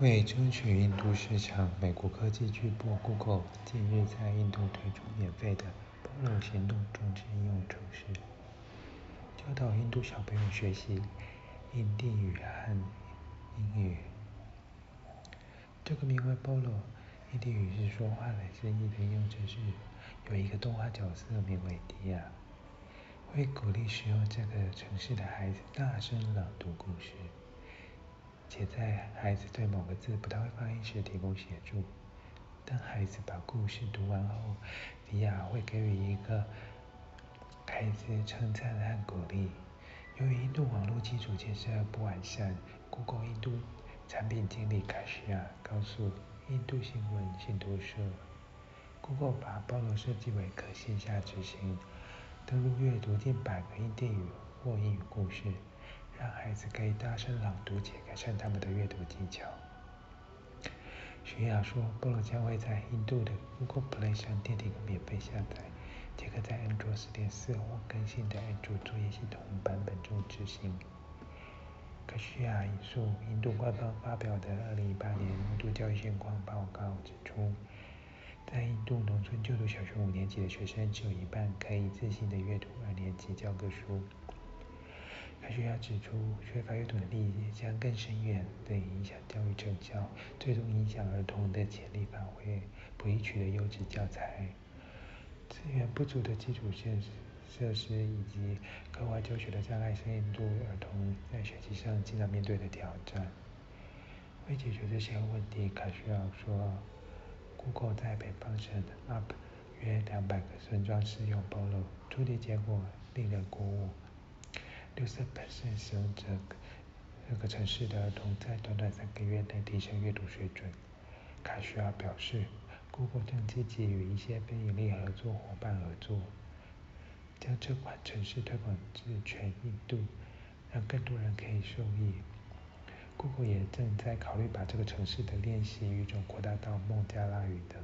为争取印度市场，美国科技巨擘 Google 近日在印度推出免费的 Polo 行动装置应用程式，教导印度小朋友学习印地语和英语。这个名为 Polo，印地语是说话来之意的应用程式，有一个动画角色名为迪亚，会鼓励使用这个程式的孩子大声朗读故事。且在孩子对某个字不太会发音时提供协助。当孩子把故事读完后，迪亚会给予一个孩子称赞和鼓励。由于印度网络基础建设不完善，Google 印度产品经理卡西亚告诉印度新闻信息社，Google 把 Polo 设计为可线下执行，登录阅读近百个印地语或英语故事。让孩子可以大声朗读且改善他们的阅读技巧。徐雅说，Polo 将会在印度的 Google Play 商店提供免费下载，且可在安卓4.4或更新的安卓作业系统版本中执行。卡西亚引述印度官方发表的2018年印度教育现况报告指出，在印度农村就读小学五年级的学生只有一半可以自行的阅读二年级教科书。卡西亚指出，缺乏阅读能力将更深远地影响教育成效，最终影响儿童的潜力发挥，不易取得优质教材。资源不足的基础设设施以及课外教学的障碍是印度儿童在学习上经常面对的挑战。为解决这些问题，卡西亚说，Google 在北方省 UP 约两百个村庄试用 Bolo，初期结果令人鼓舞。六十 percent 使用这个这个城市的儿童在短短三个月内提升阅读水准。卡西亚表示，Google 正积极与一些非营利合作伙伴合作，将这款程式推广至全印度，让更多人可以受益。Google 也正在考虑把这个城市的练习语种扩大到孟加拉语等。